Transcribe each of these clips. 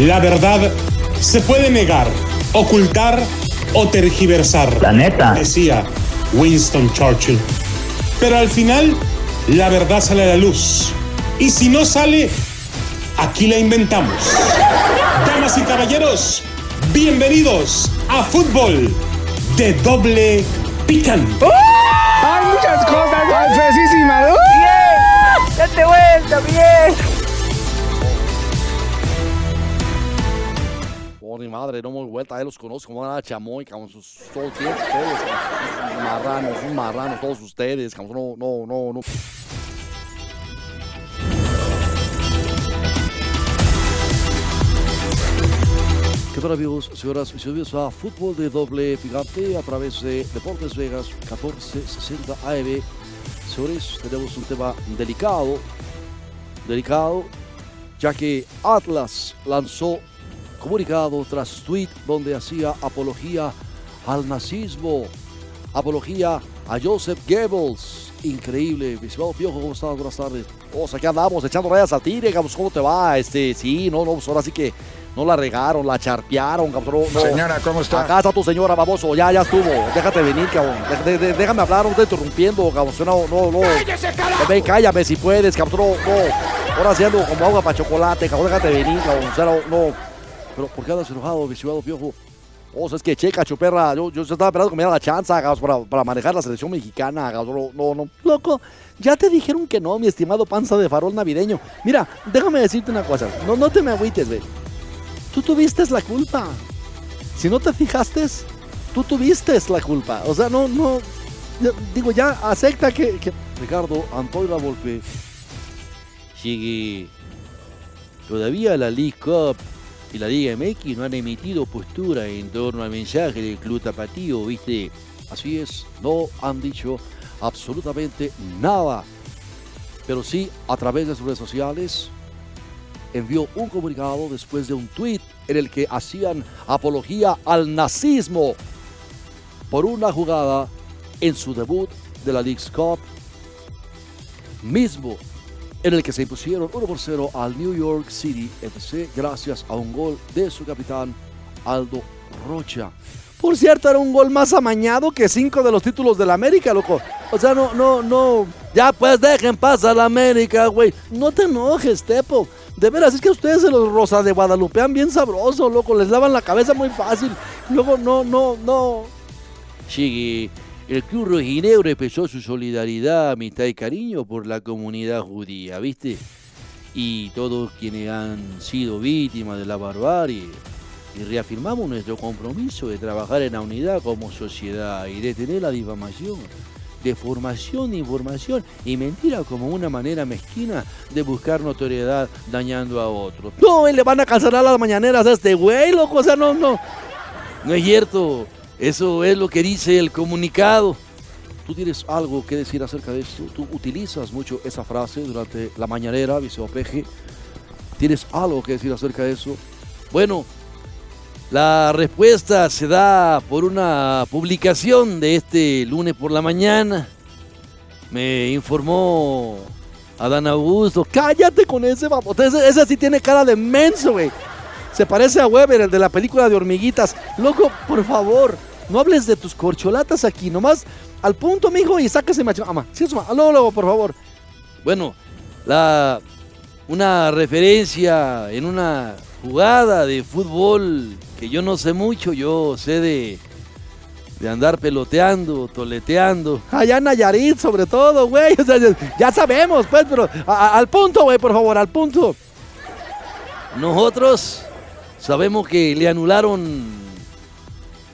La verdad se puede negar, ocultar o tergiversar. La neta. Decía Winston Churchill. Pero al final, la verdad sale a la luz. Y si no sale, aquí la inventamos. Damas y caballeros, bienvenidos a Fútbol de Doble Pican. Hay muchas cosas falsísimas. ¡Bien! ¡Date vuelta, bien! Ni madre, no me vuelta, ahí los conozco como una chamoy, como sus todos, cabrón, marranos, un marrano, todos ustedes, cabrón, no, no, no, no. ¿Qué tal amigos, señoras y señores? A fútbol de doble picante a través de Deportes Vegas 1460 AM. Señores, tenemos un tema delicado, delicado, ya que Atlas lanzó comunicado tras tweet donde hacía apología al nazismo, apología a Joseph Goebbels. Increíble, mi estimado Piojo, ¿cómo estás? Buenas tardes. O sea, aquí andamos echando rayas al tigre, ¿cómo te va? Este, sí, no, no, pues ahora sí que no la regaron, la charpearon, cabrón. no. Señora, ¿cómo está? Acá está tu señora, baboso, ya, ya estuvo. Déjate venir, cabrón. De- de- de- déjame hablar, no estoy interrumpiendo, cabrón. No, no, no. Ven, cállame si puedes, cabrón. No, no. Ahora haciendo como agua para chocolate, cabrón. Déjate venir, cabrón. No. Pero, ¿por qué andas enojado, mi estimado Piojo? O sea, es que checa, chuperra. Yo, yo estaba esperando que me diera la chance, cabrón, para, para manejar la selección mexicana, cabrón. No, no. Loco, ya te dijeron que no, mi estimado panza de farol navideño. Mira, déjame decirte una cosa. No, no te me agüites, güey. Tú tuviste la culpa. Si no te fijaste, tú tuviste la culpa. O sea, no, no. digo, ya acepta que. que... Ricardo Antoira Volpe sigue. Todavía la League Cup y la Liga MX no han emitido postura en torno al mensaje del Club Tapatío, ¿viste? Así es, no han dicho absolutamente nada. Pero sí, a través de sus redes sociales, envió un comunicado después de un tuit en el que hacían apología al nazismo por una jugada en su debut de la League's Cup, mismo en el que se impusieron 1 por 0 al New York City FC gracias a un gol de su capitán Aldo Rocha. Por cierto, era un gol más amañado que cinco de los títulos del América, loco. O sea, no, no, no. Ya pues dejen pasar la América, güey. No te enojes, Tepo. De veras, es que ustedes se los rosa de Guadalupean bien sabroso, loco. Les lavan la cabeza muy fácil. Luego, no, no, no. Sigue. El Club Rojinegro expresó su solidaridad, amistad y cariño por la comunidad judía, ¿viste? Y todos quienes han sido víctimas de la barbarie. Y reafirmamos nuestro compromiso de trabajar en la unidad como sociedad y detener la difamación, deformación de información y mentira como una manera mezquina de buscar notoriedad dañando a otros. No, le van a cancelar las mañaneras a este güey, loco, o sea, no, no. No es cierto. Eso es lo que dice el comunicado. ¿Tú tienes algo que decir acerca de esto? ¿Tú utilizas mucho esa frase durante la mañanera, viceopeje? ¿Tienes algo que decir acerca de eso? Bueno, la respuesta se da por una publicación de este lunes por la mañana. Me informó Adán Augusto. Cállate con ese babote. Ese, ese sí tiene cara de menso, güey. Se parece a Weber, el de la película de hormiguitas. Loco, por favor, no hables de tus corcholatas aquí. Nomás al punto, mijo, y sáquese macho. Ama, sí, suma. Luego, luego, por favor. Bueno, la, una referencia en una jugada de fútbol que yo no sé mucho. Yo sé de, de andar peloteando, toleteando. Allá en Nayarit, sobre todo, güey. O sea, ya- ya sabemos, pues, pero a- a- al punto, güey, por favor, al punto. Nosotros sabemos que le anularon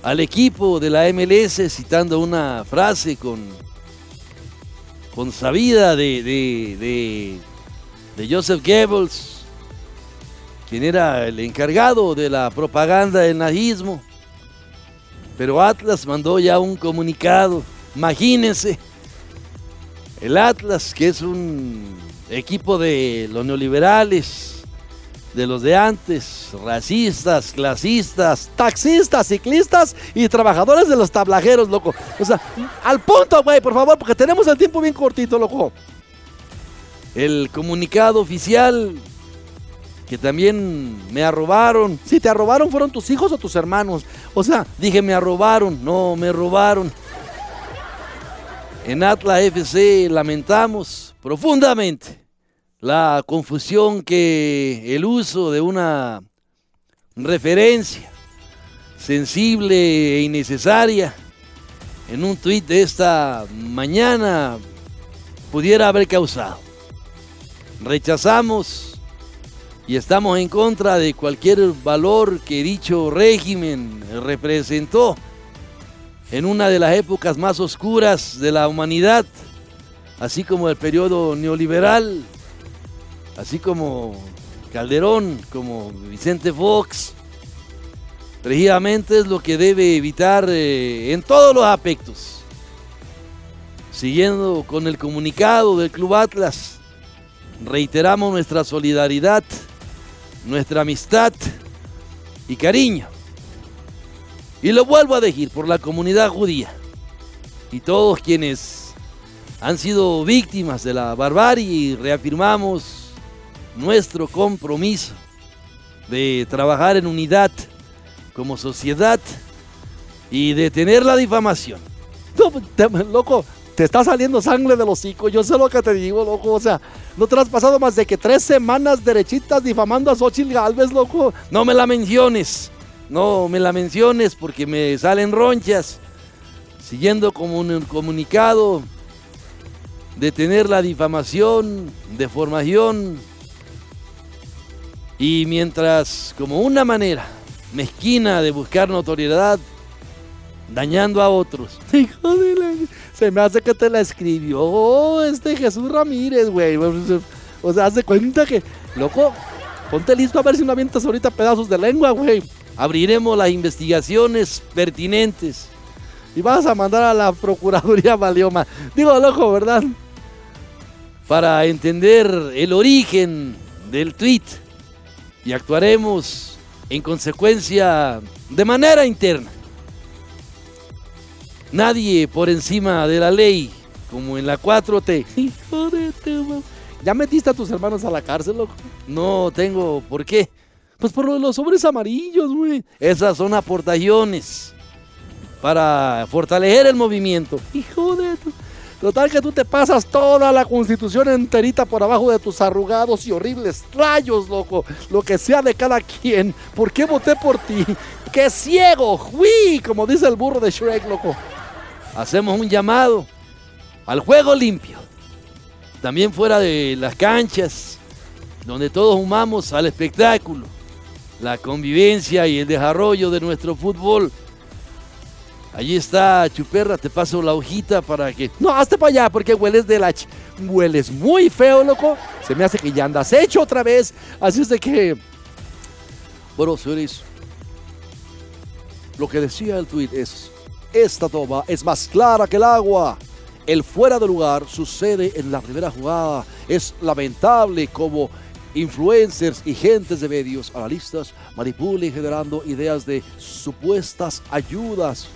al equipo de la MLS citando una frase con, con sabida de, de, de- Joseph Goebbels, quien era el encargado de la propaganda del nazismo. Pero Atlas mandó ya un comunicado. Imagínense, el Atlas, que es un equipo de los neoliberales, de los de antes, racistas, clasistas, taxistas, ciclistas y trabajadores de los tablajeros, loco. O sea, al punto, güey, por favor, porque tenemos el tiempo bien cortito, loco. El comunicado oficial que también me arrobaron. Si te arrobaron, fueron tus hijos o tus hermanos. O sea, dije me arrobaron, no, me robaron. En Atlas FC lamentamos profundamente la confusión que el uso de una referencia sensible e innecesaria en un tuit de esta mañana pudiera haber causado. Rechazamos y estamos en contra de cualquier valor que dicho régimen representó en una de las épocas más oscuras de la humanidad, así como el periodo neoliberal, así como Calderón, como Vicente Fox. Precisamente es lo que debe evitar eh, en todos los aspectos. Siguiendo con el comunicado del Club Atlas, reiteramos nuestra solidaridad, nuestra amistad y cariño y lo vuelvo a decir por la comunidad judía y todos quienes han sido víctimas de la barbarie reafirmamos nuestro compromiso de trabajar en unidad como sociedad y detener la difamación. loco, te está saliendo sangre de los hocico, yo sé lo que te digo, loco, o sea, no te has pasado más de que tres semanas derechitas difamando a Xochitl Galvez, loco, no me la menciones. No me la menciones porque me salen ronchas. Siguiendo como un comunicado, detener la difamación, deformación. Y mientras, como una manera mezquina de buscar notoriedad, dañando a otros. Hijo de la... Se me hace que te la escribió este Jesús Ramírez, güey. O sea, hace cuenta que, loco, ponte listo a ver si no avientas ahorita pedazos de lengua, güey abriremos las investigaciones pertinentes y vas a mandar a la Procuraduría Valioma. Digo, loco, ¿verdad? Para entender el origen del tweet y actuaremos en consecuencia de manera interna. Nadie por encima de la ley, como en la 4T. Hijo de ¿Ya metiste a tus hermanos a la cárcel, loco? No tengo por qué. Pues por los sobres amarillos, güey. Esas son aportaciones para fortalecer el movimiento. Hijo de Total que tú te pasas toda la constitución enterita por abajo de tus arrugados y horribles rayos, loco. Lo que sea de cada quien. ¿Por qué voté por ti? ¡Qué ciego! ¡Uy! Como dice el burro de Shrek, loco. Hacemos un llamado al juego limpio. También fuera de las canchas, donde todos humamos al espectáculo la convivencia y el desarrollo de nuestro fútbol. Allí está, Chuperra, te paso la hojita para que... No, hazte para allá porque hueles de la... Hueles muy feo, loco. Se me hace que ya andas hecho otra vez. Así es de que... Bueno, señores, lo que decía el tweet es, esta toma es más clara que el agua. El fuera de lugar sucede en la primera jugada. Es lamentable como influencers y gentes de medios, analistas, manipulen generando ideas de supuestas ayudas.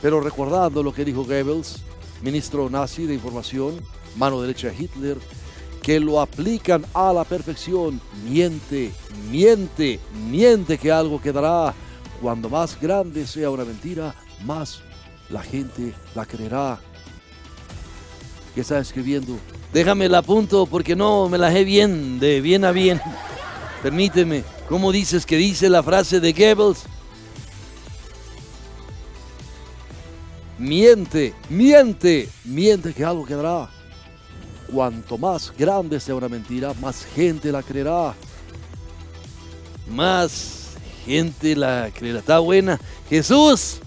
Pero recordando lo que dijo Goebbels, ministro nazi de información, mano derecha de Hitler, que lo aplican a la perfección. Miente, miente, miente que algo quedará. Cuando más grande sea una mentira, más la gente la creerá. ¿Qué está escribiendo? Déjame la apunto porque no me la sé bien, de bien a bien. Permíteme, ¿cómo dices que dice la frase de Goebbels? Miente, miente, miente que algo quedará. Cuanto más grande sea una mentira, más gente la creerá. Más gente la creerá. Está buena. Jesús,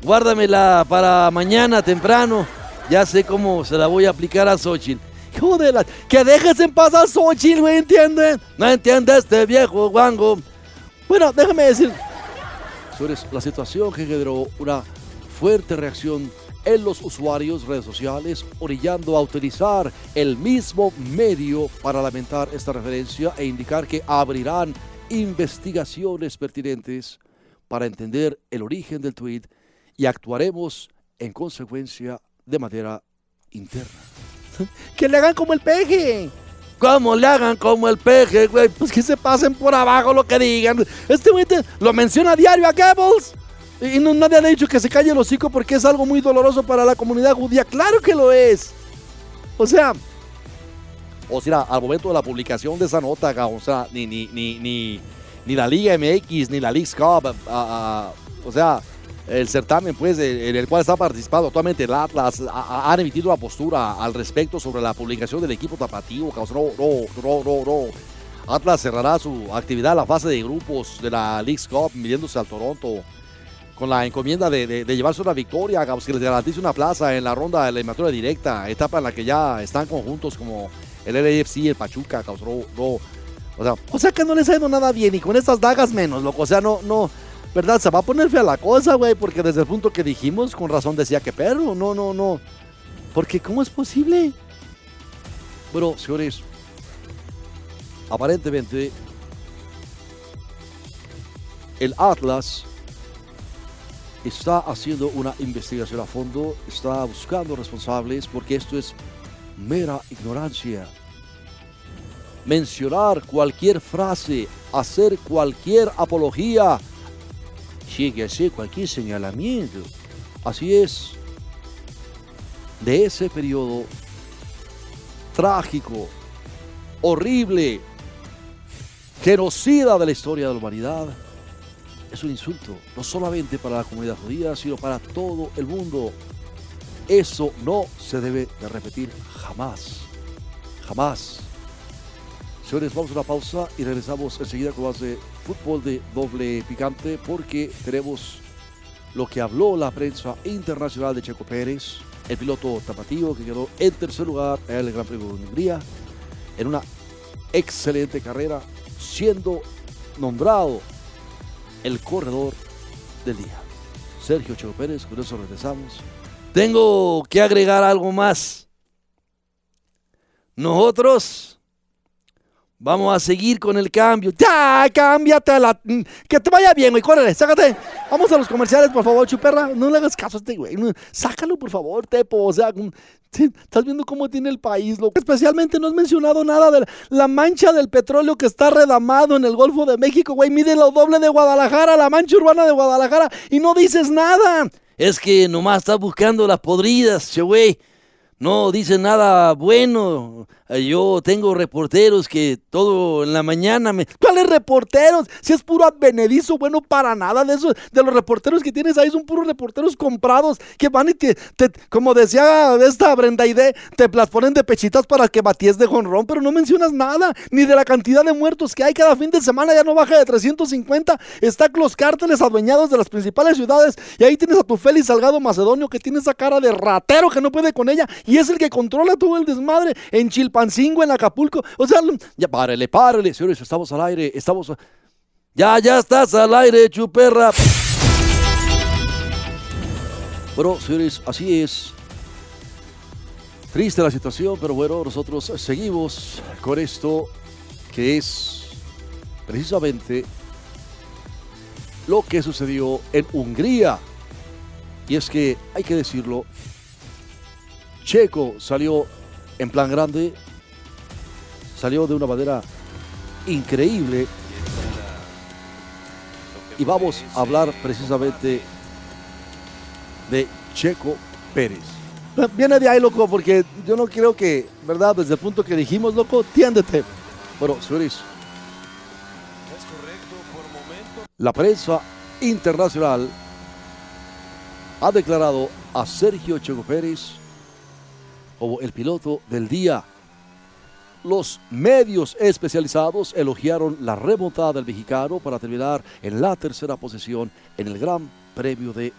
guárdamela para mañana temprano. Ya sé cómo se la voy a aplicar a Xochitl. Joder, que dejes en paz a Xochitl, ¿me entienden? ¿No entiende este viejo guango? Bueno, déjame decir, sobre la situación que generó una fuerte reacción en los usuarios redes sociales, orillando a utilizar el mismo medio para lamentar esta referencia e indicar que abrirán investigaciones pertinentes para entender el origen del tweet y actuaremos en consecuencia de manera interna. que le hagan como el peje. como le hagan como el peje, güey, pues que se pasen por abajo lo que digan. Este güey lo menciona a diario a Goebbels. Y nadie ha dicho que se calle el hocico porque es algo muy doloroso para la comunidad judía. Claro que lo es. O sea, o sea, al momento de la publicación de esa nota, o sea, ni, ni, ni, ni, ni la Liga MX, ni la League Cup, ah, o sea, el certamen pues en el cual está participando actualmente el Atlas a- a- han emitido una postura al respecto sobre la publicación del equipo tapativo. cabrón. No, no, no, no, no. Atlas cerrará su actividad en la fase de grupos de la League Cup midiéndose al Toronto con la encomienda de, llevarse una victoria, que les garantice una plaza en la ronda de la eliminatoria directa, etapa en la que ya están conjuntos como el LAFC el Pachuca, no. O sea, o sea que no les ha ido nada bien y con estas dagas menos, loco. O sea, no, no, ¿verdad? Se va a poner fea la cosa, güey, porque desde el punto que dijimos, con razón decía que perro, no, no, no. Porque ¿cómo es posible? Bueno, señores, aparentemente el Atlas está haciendo una investigación a fondo, está buscando responsables porque esto es mera ignorancia. Mencionar cualquier frase, hacer cualquier apología, sigue hacer cualquier señalamiento. Así es. De ese periodo trágico, horrible, genocida de la historia de la humanidad, es un insulto, no solamente para la comunidad judía, sino para todo el mundo. Eso no se debe de repetir jamás. Jamás. Señores, vamos a una pausa y regresamos enseguida con más de fútbol de doble picante porque tenemos lo que habló la prensa internacional de Checo Pérez, el piloto tapatío que quedó en tercer lugar en el Gran Premio de Hungría, en una excelente carrera, siendo nombrado el corredor del día. Sergio Checo Pérez, con eso regresamos. Tengo que agregar algo más. Nosotros vamos a seguir con el cambio. ¡Ya! ¡Cámbiate! La... Que te vaya bien, güey. Córrele, sácate. Vamos a los comerciales, por favor, chuperra. No le hagas caso a este güey. Sácalo, por favor, Tepo. O sea, mm, estás viendo cómo tiene el país, loco. Especialmente no has mencionado nada de la mancha del petróleo que está redamado en el Golfo de México, güey. Mide lo doble de Guadalajara, la mancha urbana de Guadalajara, y no dices nada. Es que nomás estás buscando las podridas, che, güey. No dice nada bueno. Eh, Yo tengo reporteros que todo en la mañana me. ¿Cuáles reporteros? Si es puro advenedizo, bueno, para nada de eso. De los reporteros que tienes ahí son puros reporteros comprados que van y te, te- como decía esta Brenda Ide, te las ponen de pechitas para que baties de jonrón, pero no mencionas nada, ni de la cantidad de muertos que hay cada fin de semana, ya no baja de 350. Están los cárteles adueñados de las principales ciudades y ahí tienes a tu Félix Salgado Macedonio que tiene esa cara de ratero que no puede con ella y es el que controla todo el desmadre en Chilpancingo, en Acapulco. O sea, ya párele, párele, señores, estamos al aire, estamos... Ya, ya estás al aire, chuperra. Bueno, señores, así es. Triste la situación, pero bueno, nosotros seguimos con esto que es precisamente lo que sucedió en Hungría. Y es que, hay que decirlo, Checo salió en plan grande, salió de una manera increíble. Y vamos a hablar precisamente de Checo Pérez. Viene de ahí, loco, porque yo no creo que, ¿verdad? Desde el punto que dijimos, loco, tiéndete. Bueno, señores, la prensa internacional ha declarado a Sergio Checo Pérez como el piloto del día. Los medios especializados elogiaron la remontada del mexicano para terminar en la tercera posición en el Gran Premio de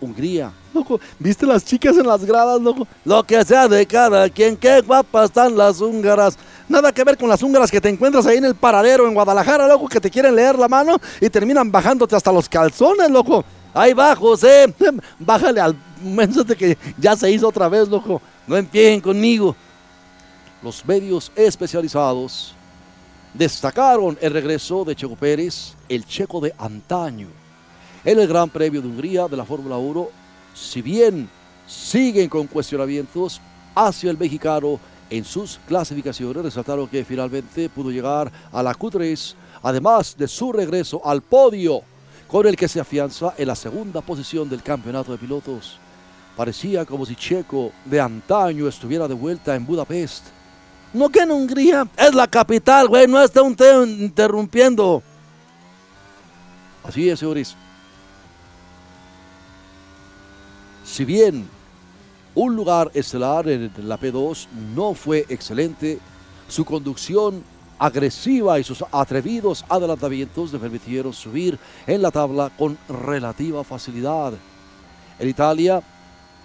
Hungría. Loco, ¿viste las chicas en las gradas, loco? Lo que sea de cada quien, qué guapas están las húngaras. Nada que ver con las húngaras que te encuentras ahí en el paradero en Guadalajara, loco, que te quieren leer la mano y terminan bajándote hasta los calzones, loco. Ahí va, José. Bájale al menso de que ya se hizo otra vez, loco. No empiecen conmigo. Los medios especializados destacaron el regreso de Checo Pérez, el checo de antaño, en el Gran Premio de Hungría de la Fórmula 1. Si bien siguen con cuestionamientos hacia el mexicano en sus clasificaciones. Resaltaron que finalmente pudo llegar a la Q3, además de su regreso al podio, con el que se afianza en la segunda posición del campeonato de pilotos. Parecía como si Checo de antaño estuviera de vuelta en Budapest. No que en Hungría es la capital, güey, no está un interrumpiendo. Así es, señores. Si bien un lugar estelar en la P2 no fue excelente, su conducción agresiva y sus atrevidos adelantamientos le permitieron subir en la tabla con relativa facilidad. En Italia,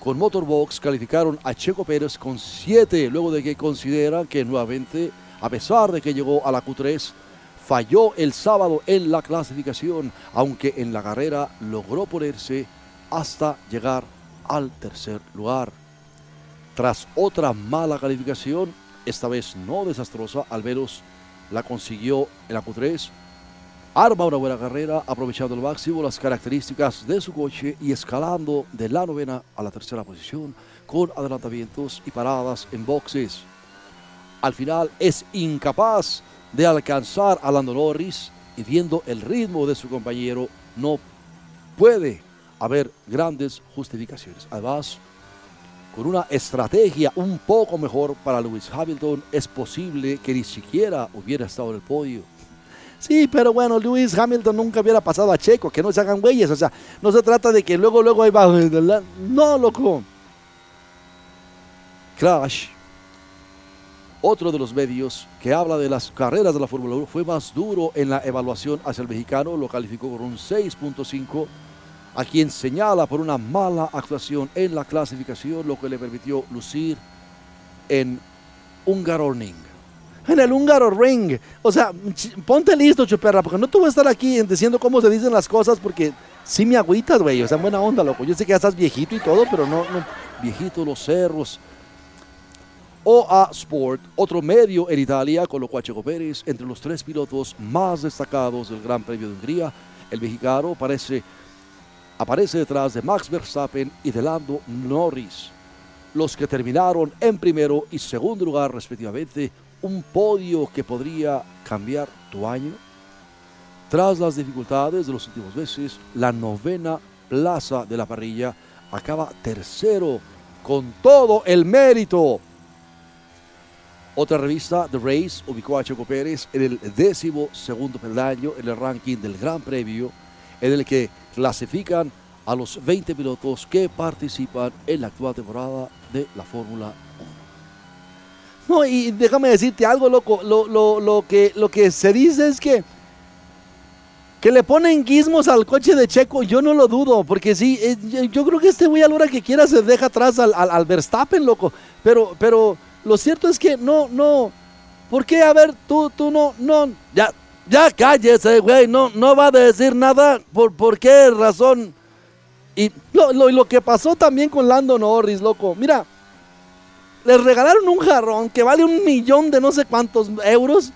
con Motorbox calificaron a Checo Pérez con 7, luego de que consideran que nuevamente, a pesar de que llegó a la Q3, falló el sábado en la clasificación, aunque en la carrera logró ponerse hasta llegar al tercer lugar. Tras otra mala calificación, esta vez no desastrosa, al la consiguió en la Q3, arma una buena carrera aprovechando al máximo las características de su coche y escalando de la novena a la tercera posición con adelantamientos y paradas en boxes. Al final es incapaz de alcanzar a Lando Norris y viendo el ritmo de su compañero no puede haber grandes justificaciones. Además, con una estrategia un poco mejor para Lewis Hamilton, es posible que ni siquiera hubiera estado en el podio. Sí, pero bueno, Lewis Hamilton nunca hubiera pasado a Checo, que no se hagan güeyes, o sea, no se trata de que luego, luego ahí va, no, loco. Crash, otro de los medios que habla de las carreras de la Fórmula 1, fue más duro en la evaluación hacia el mexicano, lo calificó con un 6.5 a quien señala por una mala actuación en la clasificación, lo que le permitió lucir en húngaro ring. En el húngaro ring. O sea, ponte listo, chuperra, porque no te voy a estar aquí diciendo cómo se dicen las cosas, porque sí me agüitas, güey. O sea, buena onda, loco. Yo sé que ya estás viejito y todo, pero no, no. Viejito, los cerros. OA Sport, otro medio en Italia, colocó a Checo Pérez entre los tres pilotos más destacados del Gran Premio de Hungría. El mexicano parece aparece detrás de Max Verstappen y de Lando Norris, los que terminaron en primero y segundo lugar respectivamente, un podio que podría cambiar tu año. Tras las dificultades de los últimos meses, la novena plaza de la parrilla acaba tercero con todo el mérito. Otra revista, The Race, ubicó a Checo Pérez en el décimo segundo peldaño en el ranking del Gran Premio, en el que clasifican a los 20 pilotos que participan en la actual temporada de la Fórmula 1. No, y déjame decirte algo, loco. Lo, que, lo que se dice es que que le ponen guismos al coche de Checo, yo no lo dudo, porque sí, eh, yo creo que este güey a la hora que quiera se deja atrás al, al, Verstappen, loco. Pero, pero lo cierto es que no, no. ¿Por qué? A ver, tú, tú no, no. Ya, ya cállese, güey, no, no va a decir nada. ¿Por, por qué razón? Y lo, lo, que pasó también con Lando Norris, loco. Mira, les regalaron un jarrón que vale un millón de no sé cuántos euros.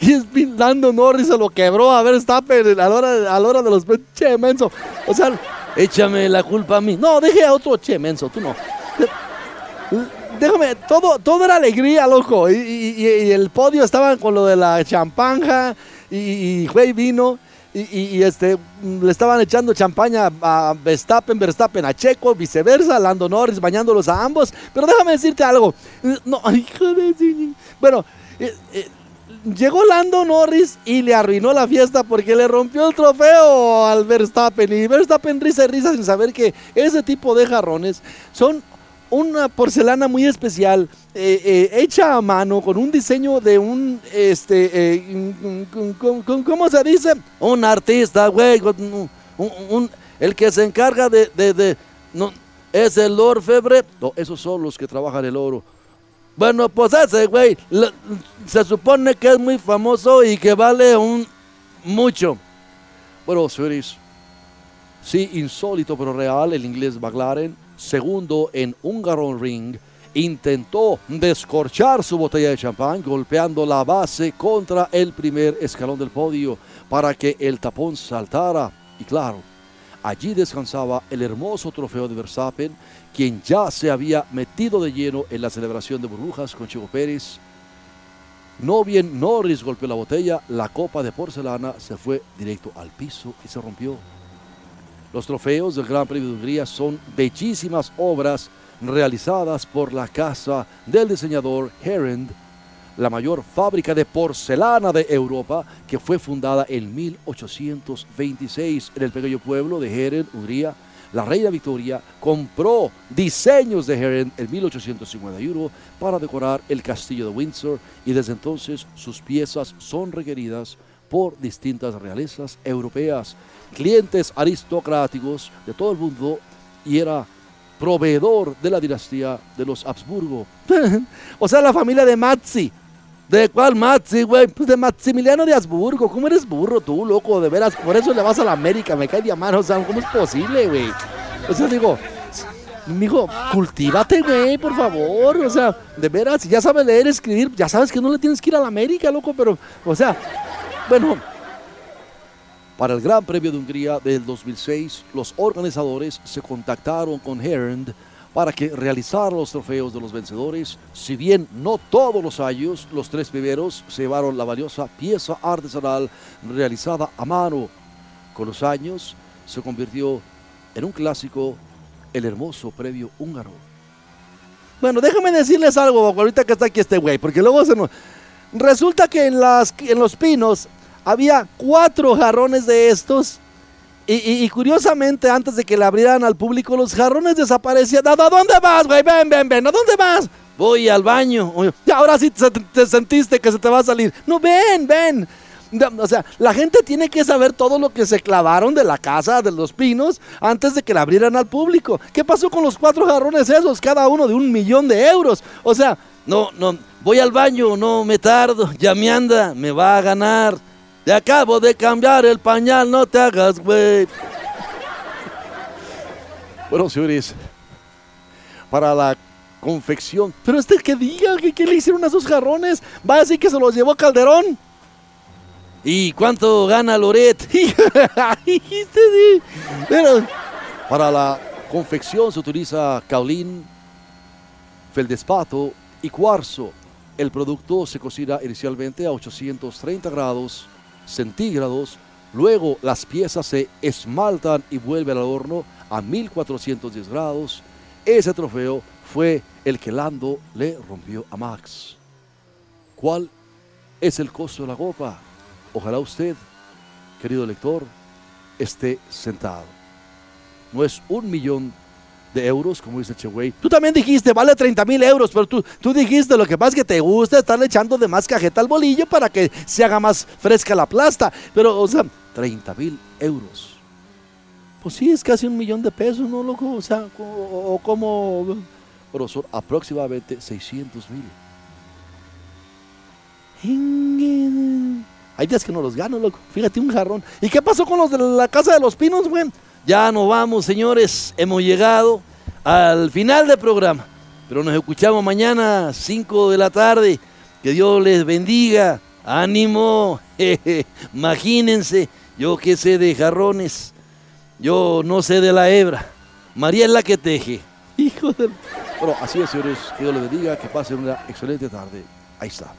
Y es Lando Norris se lo quebró a ver está a la hora, a la hora de los... Che, menso. O sea, échame la culpa a mí. No, deje a otro che, menso, tú no. Déjame, todo, todo era alegría, loco. Y, el podio estaban con lo de la champanja y, y vino. Y, este, le estaban echando champaña a Verstappen, Verstappen a Checo, viceversa, Lando Norris bañándolos a ambos. Pero déjame decirte algo. No, hijo de... Bueno, eh, eh, llegó Lando Norris y le arruinó la fiesta porque le rompió el trofeo al Verstappen. Y Verstappen risa y risa sin saber que ese tipo de jarrones son una porcelana muy especial, eh, eh, hecha a mano, con un diseño de un, este, eh, ¿cómo se dice? Un artista, güey, el que se encarga de, de, no, es el orfebre, no, esos son los que trabajan el oro. Bueno, pues ese, güey, se supone que es muy famoso y que vale un mucho. Bueno, señores, sí, insólito pero real, el inglés McLaren segundo en Hungaron Ring, intentó descorchar su botella de champán golpeando la base contra el primer escalón del podio para que el tapón saltara. Y claro, Allí descansaba el hermoso trofeo de Verstappen, quien ya se había metido de lleno en la celebración de burbujas con Chico Pérez. No bien Norris golpeó la botella, la copa de porcelana se fue directo al piso y se rompió. Los trofeos del Gran Premio de Hungría son bellísimas obras realizadas por la casa del diseñador Herend, la mayor fábrica de porcelana de Europa, que fue fundada en 1826 en el pequeño pueblo de Herend, Hungría. La reina Victoria compró diseños de Herend en 1851 para decorar el castillo de Windsor y desde entonces sus piezas son requeridas por distintas realezas europeas, clientes aristocráticos de todo el mundo y era proveedor de la dinastía de los Habsburgo. o sea, la familia de Mazzi. ¿De cuál Mazzi, güey? Pues de Maximiliano de Habsburgo. ¿Cómo eres burro tú, loco? De veras, por eso le vas a la América. Me cae de mano. O sea, ¿cómo es posible, güey? O sea, digo, mijo, cultívate, güey, por favor. O sea, de veras, si ya sabes leer, escribir, ya sabes que no le tienes que ir a la América, loco, pero, o sea, bueno, para el Gran Premio de Hungría del 2006, los organizadores se contactaron con Herend para que realizara los trofeos de los vencedores. Si bien no todos los años, los tres primeros se llevaron la valiosa pieza artesanal realizada a mano. Con los años se convirtió en un clásico el hermoso previo húngaro. Bueno, déjame decirles algo ahorita que está aquí este güey, porque luego se nos... Resulta que en, las, en los pinos había cuatro jarrones de estos. Y, curiosamente, antes de que le abrieran al público, los jarrones desaparecían. ¿A dónde vas, güey? Ven, ven, ven. ¿A dónde vas? Voy al baño. Y ahora sí te, sentiste que se te va a salir. No, ven, ven. O sea, la gente tiene que saber todo lo que se clavaron de la casa de los pinos antes de que la abrieran al público. ¿Qué pasó con los cuatro jarrones esos? Cada uno de un millón de euros. O sea, no, no, voy al baño, no me tardo, ya me anda, me va a ganar. Te acabo de cambiar el pañal, no te hagas, güey. Bueno, señores, para la confección. Pero este que diga que, le hicieron a esos jarrones, va a decir que se los llevó Calderón. ¿Y cuánto gana Loret? Pero para la confección se utiliza caolín, feldespato y cuarzo. El producto se cocina inicialmente a 830 grados centígrados. Luego las piezas se esmaltan y vuelven al horno a 1410 grados. Ese trofeo fue el que Lando le rompió a Max. ¿Cuál es el costo de la copa? Ojalá usted, querido lector, esté sentado. No es un millón de euros, como dice Cheway. Tú también dijiste, vale 30 mil euros, pero tú, tú dijiste lo que es que te gusta estarle echando de más cajeta al bolillo para que se haga más fresca la plasta. Pero, o sea, 30 mil euros. Pues sí, es casi un millón de pesos, ¿no, loco? O sea, o, como, pero son aproximadamente 600 mil. Hay días que no los gano, loco. Fíjate, un jarrón. ¿Y qué pasó con los de la Casa de los Pinos, güey? Ya nos vamos, señores. Hemos llegado al final del programa. Pero nos escuchamos mañana, 5 de la tarde. Que Dios les bendiga. Ánimo. Imagínense, yo que sé de jarrones. Yo no sé de la hebra. María es la que teje. Hijo de... Bueno, así es, señores. Que Dios les bendiga. Que pasen una excelente tarde. Ahí está.